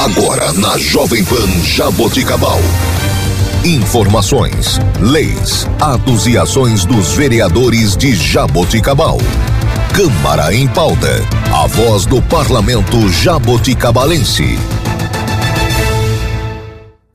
Agora na Jovem Pan Jaboticabal. Informações, leis, atos e ações dos vereadores de Jaboticabal. Câmara em pauta. A voz do parlamento jaboticabalense.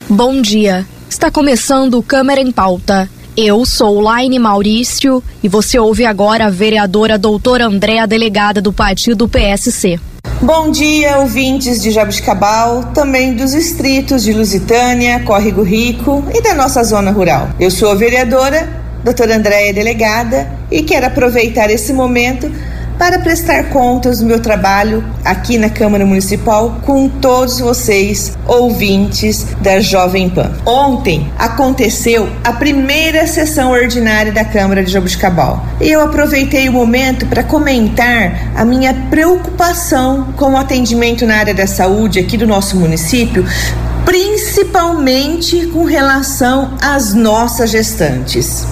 Bom dia. Está começando Câmara em pauta. Eu sou Laine Maurício e você ouve agora a vereadora doutora Andréa, delegada do partido PSC. Bom dia, ouvintes de Jabuticabal, também dos distritos de Lusitânia, Córrego Rico e da nossa zona rural. Eu sou a vereadora, doutora Andréia Delegada, e quero aproveitar esse momento para prestar contas do meu trabalho aqui na Câmara Municipal com todos vocês, ouvintes da Jovem Pan. Ontem aconteceu a primeira sessão ordinária da Câmara de Jabuticabal e eu aproveitei o momento para comentar a minha preocupação com o atendimento na área da saúde aqui do nosso município, principalmente com relação às nossas gestantes.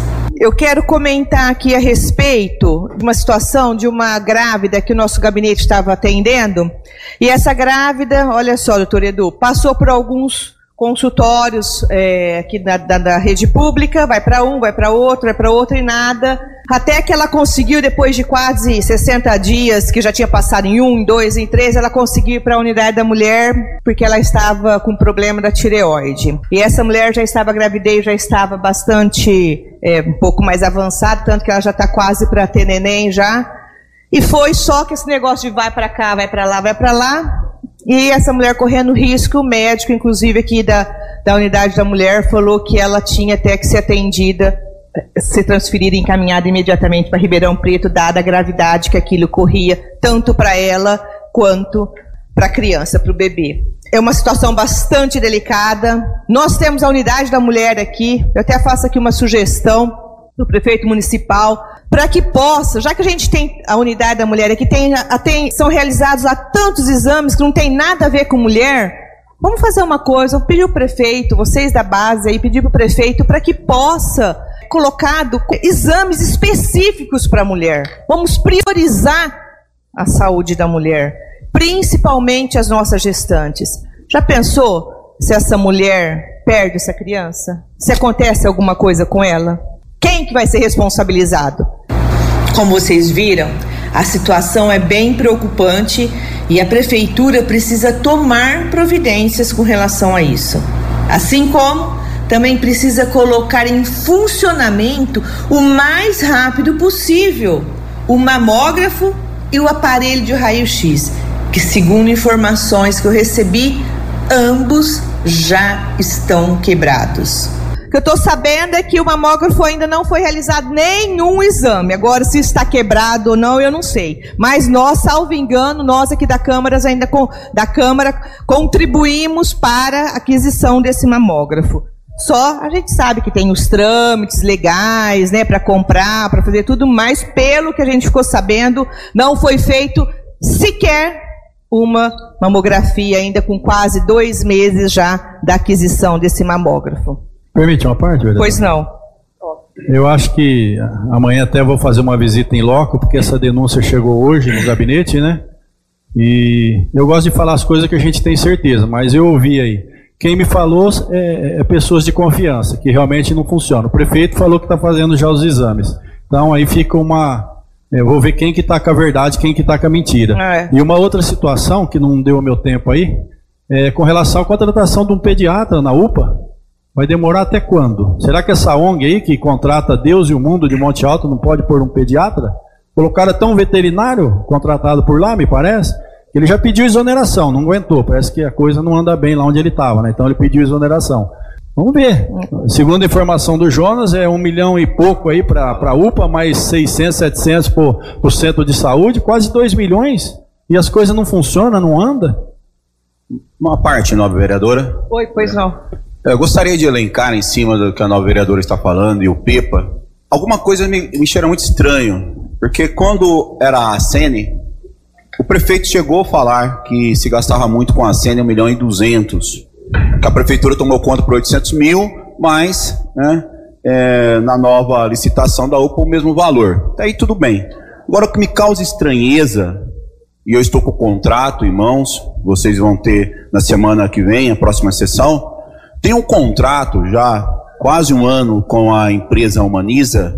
Eu quero comentar aqui a respeito de uma situação de uma grávida que o nosso gabinete estava atendendo. E essa grávida, olha só, doutor Edu, passou por alguns consultórios é, aqui da, da, da, rede pública, vai para um, vai para outro, vai para outro e nada. Até que ela conseguiu, depois de quase 60 dias, que já tinha passado em um, em dois, em três, ela conseguiu ir para a unidade da mulher, porque ela estava com problema da tireoide. E essa mulher já estava gravidez, já estava bastante, é, um pouco mais avançada, tanto que ela já está quase para ter neném já. E foi só que esse negócio de vai para cá, vai para lá, vai para lá, e essa mulher correndo risco, o médico, inclusive aqui da, da unidade da mulher, falou que ela tinha até que ser atendida, ser transferida e encaminhada imediatamente para Ribeirão Preto, dada a gravidade que aquilo corria, tanto para ela quanto para a criança, para o bebê. É uma situação bastante delicada. Nós temos a unidade da mulher aqui, eu até faço aqui uma sugestão do prefeito municipal, para que possa, já que a gente tem a unidade da mulher aqui, tem, tem, são realizados lá tantos exames que não tem nada a ver com mulher, vamos fazer uma coisa, vamos pedir o prefeito, vocês da base aí, pedir para o prefeito para que possa colocado exames específicos para a mulher. Vamos priorizar a saúde da mulher, principalmente as nossas gestantes. Já pensou se essa mulher perde essa criança? Se acontece alguma coisa com ela? Quem que vai ser responsabilizado? Como vocês viram, a situação é bem preocupante e a prefeitura precisa tomar providências com relação a isso. Assim como também precisa colocar em funcionamento o mais rápido possível o mamógrafo e o aparelho de raio-x, que segundo informações que eu recebi, ambos já estão quebrados que eu estou sabendo é que o mamógrafo ainda não foi realizado nenhum exame. Agora, se está quebrado ou não, eu não sei. Mas nós, salvo engano, nós aqui da Câmara, ainda com, da Câmara, contribuímos para a aquisição desse mamógrafo. Só a gente sabe que tem os trâmites legais, né, para comprar, para fazer tudo, mas pelo que a gente ficou sabendo, não foi feito sequer uma mamografia ainda com quase dois meses já da aquisição desse mamógrafo. Permite uma parte, verdade? Pois não. Eu acho que amanhã até vou fazer uma visita em loco, porque essa denúncia chegou hoje no gabinete, né? E eu gosto de falar as coisas que a gente tem certeza, mas eu ouvi aí. Quem me falou é, é pessoas de confiança, que realmente não funciona. O prefeito falou que está fazendo já os exames. Então aí fica uma. Eu vou ver quem que está com a verdade, quem que está com a mentira. É. E uma outra situação que não deu o meu tempo aí, é com relação à contratação de um pediatra na UPA. Vai demorar até quando? Será que essa ONG aí que contrata Deus e o mundo de Monte Alto não pode pôr um pediatra? Colocaram até um veterinário contratado por lá, me parece. Ele já pediu exoneração, não aguentou. Parece que a coisa não anda bem lá onde ele estava, né? Então ele pediu exoneração. Vamos ver. Segundo a informação do Jonas, é um milhão e pouco aí para a UPA, mais 600, 700 por, por centro de saúde, quase 2 milhões. E as coisas não funcionam, não andam. Uma parte, nova vereadora. Oi, pois não. Eu gostaria de elencar em cima do que a nova vereadora está falando e o Pepa. Alguma coisa me, me cheira muito estranho, porque quando era a Sene, o prefeito chegou a falar que se gastava muito com a Sene, 1 milhão e 200. Que a prefeitura tomou conta por 800 mil, mas né, é, na nova licitação da UPA o mesmo valor. Até aí tudo bem. Agora o que me causa estranheza e eu estou com o contrato em mãos, vocês vão ter na semana que vem, a próxima sessão. Tem um contrato já quase um ano com a empresa Humaniza,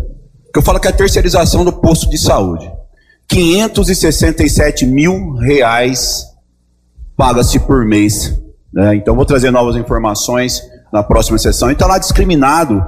que eu falo que é a terceirização do posto de saúde. 567 mil reais paga-se por mês. Né? Então vou trazer novas informações na próxima sessão. E está lá discriminado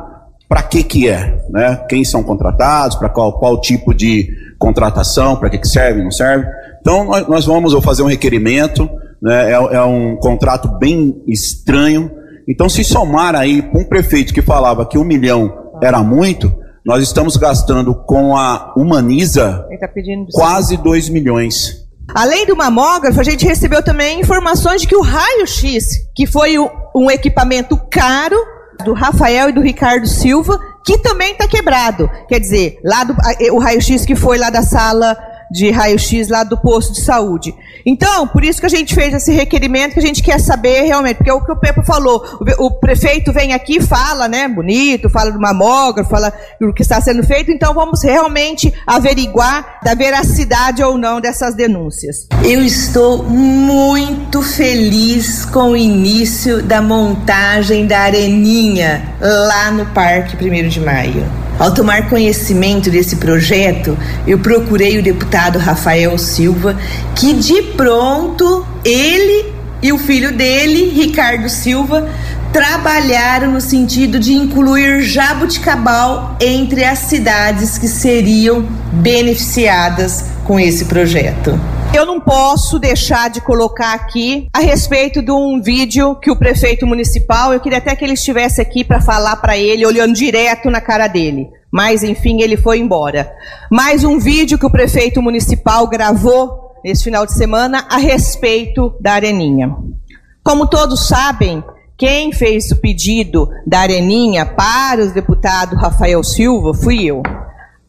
para que que é, né? Quem são contratados, para qual, qual tipo de contratação, para que que serve, não serve. Então nós, nós vamos fazer um requerimento, né? É, é, um contrato bem estranho. Então se somar aí com um prefeito que falava que um milhão era muito, nós estamos gastando com a Humaniza tá quase dois milhões. Além do mamógrafo, a gente recebeu também informações de que o raio-x, que foi um equipamento caro, do Rafael e do Ricardo Silva, que também está quebrado. Quer dizer, lá do, o raio-x que foi lá da sala de raio-x lá do posto de saúde. Então, por isso que a gente fez esse requerimento, que a gente quer saber realmente, porque é o que o Pepo falou, o, prefeito vem aqui fala, né, bonito, fala do mamógrafo, fala do que está sendo feito, então vamos realmente averiguar da veracidade ou não dessas denúncias. Eu estou muito feliz com o início da montagem da areninha lá no Parque 1 de Maio. Ao tomar conhecimento desse projeto, eu procurei o deputado Rafael Silva, que de pronto ele e o filho dele, Ricardo Silva, trabalharam no sentido de incluir Jabuticabal entre as cidades que seriam beneficiadas com esse projeto. Eu não posso deixar de colocar aqui a respeito de um vídeo que o prefeito municipal, eu queria até que ele estivesse aqui para falar para ele, olhando direto na cara dele. Mas, enfim, ele foi embora. Mais um vídeo que o prefeito municipal gravou nesse final de semana a respeito da Areninha. Como todos sabem, quem fez o pedido da Areninha para o deputado Rafael Silva fui eu.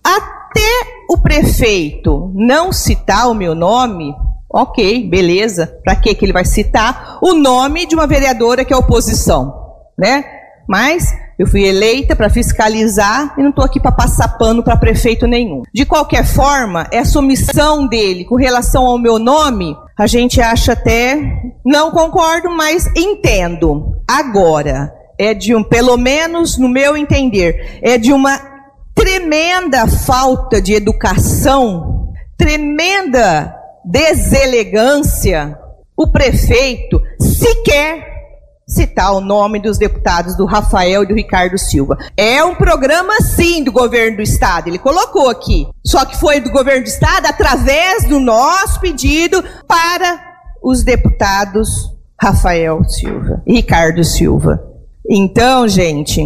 Até o prefeito não citar o meu nome, ok, beleza. Para que ele vai citar o nome de uma vereadora que é oposição, né? Mas eu fui eleita para fiscalizar e não estou aqui para passar pano para prefeito nenhum. De qualquer forma, essa omissão dele com relação ao meu nome, a gente acha até não concordo, mas entendo. Agora é de um, pelo menos no meu entender, é de uma tremenda falta de educação, tremenda deselegância, o prefeito sequer citar o nome dos deputados do Rafael e do Ricardo Silva. É um programa, sim, do governo do estado. Ele colocou aqui. Só que foi do governo do estado através do nosso pedido para os deputados Rafael Silva e Ricardo Silva. Então, gente,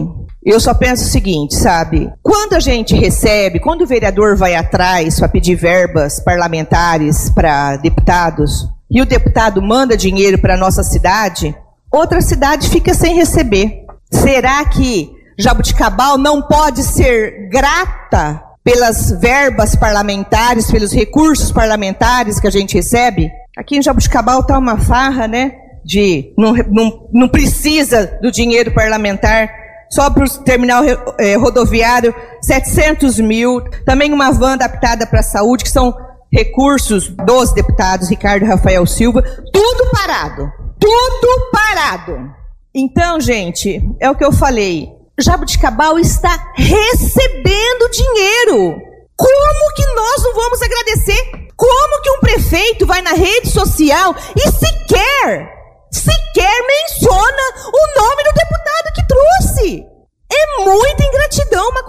eu só penso o seguinte, sabe? Quando a gente recebe, quando o vereador vai atrás para pedir verbas parlamentares para deputados, e o deputado manda dinheiro para nossa cidade, outra cidade fica sem receber. Será que Jabuticabal não pode ser grata pelas verbas parlamentares, pelos recursos parlamentares que a gente recebe? Aqui em Jabuticabal está uma farra, né? De não, não, não precisa do dinheiro parlamentar só para o terminal é, rodoviário, 700 mil. Também uma van adaptada para a saúde, que são recursos dos deputados Ricardo Rafael Silva. Tudo parado. Tudo parado. Então, gente, é o que eu falei. Jabuticabal está recebendo dinheiro. Como que nós não vamos agradecer? Como que um prefeito vai na rede social e sequer sequer menciona o nome do deputado que trouxe. É muita ingratidão uma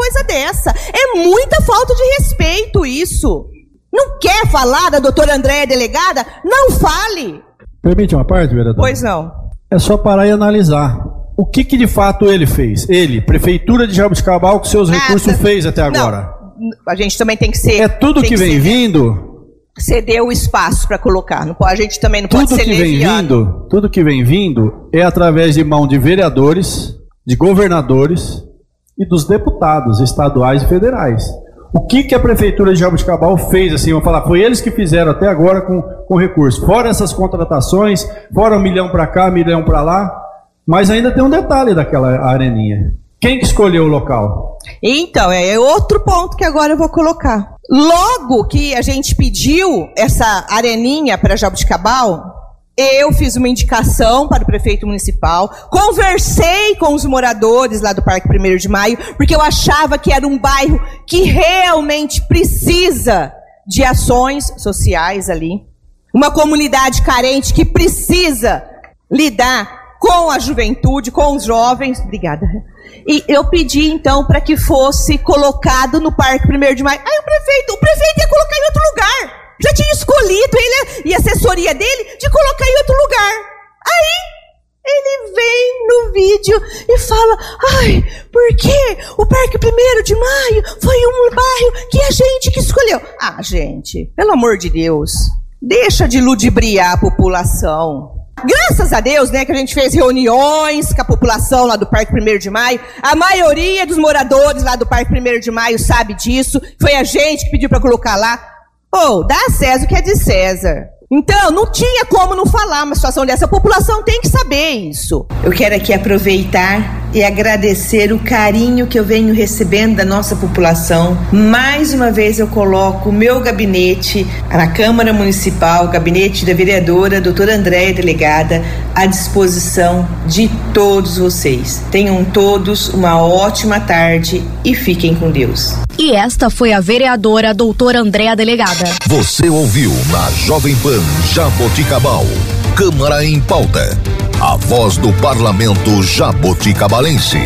É muita falta de respeito isso. Não quer falar da doutora Andréia delegada? Não fale. Permite uma parte, vereador? Pois não. É só parar e analisar. O que, que de fato ele fez? Ele, Prefeitura de Jabuticabal, com seus recursos, fez até agora? Não, a gente também tem que ser. É tudo que, que vem ser, vindo ceder o espaço para colocar. Não, a gente também não tudo pode ser que vem vindo, Tudo que vem vindo é através de mão de vereadores, de governadores e dos deputados estaduais e federais. O que, que a prefeitura de Jabuticabal fez assim? Vamos falar, foi eles que fizeram até agora com, com recurso. Fora essas contratações, fora um milhão para cá, um milhão para lá. Mas ainda tem um detalhe daquela areninha. Quem que escolheu o local? Então, é outro ponto que agora eu vou colocar. Logo que a gente pediu essa areninha para Jabuticabal, eu fiz uma indicação para o prefeito municipal, conversei com os moradores lá do Parque 1 de Maio, porque eu achava que era um bairro que realmente precisa de ações sociais ali. Uma comunidade carente que precisa lidar com a juventude, com os jovens. Obrigada. E eu pedi então para que fosse colocado no Parque 1 de Maio. Aí o prefeito, o prefeito ia colocar em outro lugar. Já tinha escolhido ele e a assessoria dele de colocar em outro lugar. Aí ele vem no vídeo e fala: Ai, porque o Parque 1 de Maio foi um bairro que a gente que escolheu. Ah, gente, pelo amor de Deus, deixa de ludibriar a população. Graças a Deus, né, que a gente fez reuniões com a população lá do Parque 1 de Maio. A maioria dos moradores lá do Parque 1 de Maio sabe disso. Foi a gente que pediu para colocar lá. Ou, oh, dá a César o que é de César. Então, não tinha como não falar uma situação dessa. A população tem que saber isso. Eu quero aqui aproveitar e agradecer o carinho que eu venho recebendo da nossa população. Mais uma vez eu coloco o meu gabinete na Câmara Municipal, gabinete da vereadora doutora Andréia Delegada, à disposição de todos vocês. Tenham todos uma ótima tarde e fiquem com Deus. E esta foi a vereadora doutora Andréa Delegada. Você ouviu na Jovem Pan Jaboticabal. Câmara em pauta. A voz do parlamento jaboticabalense.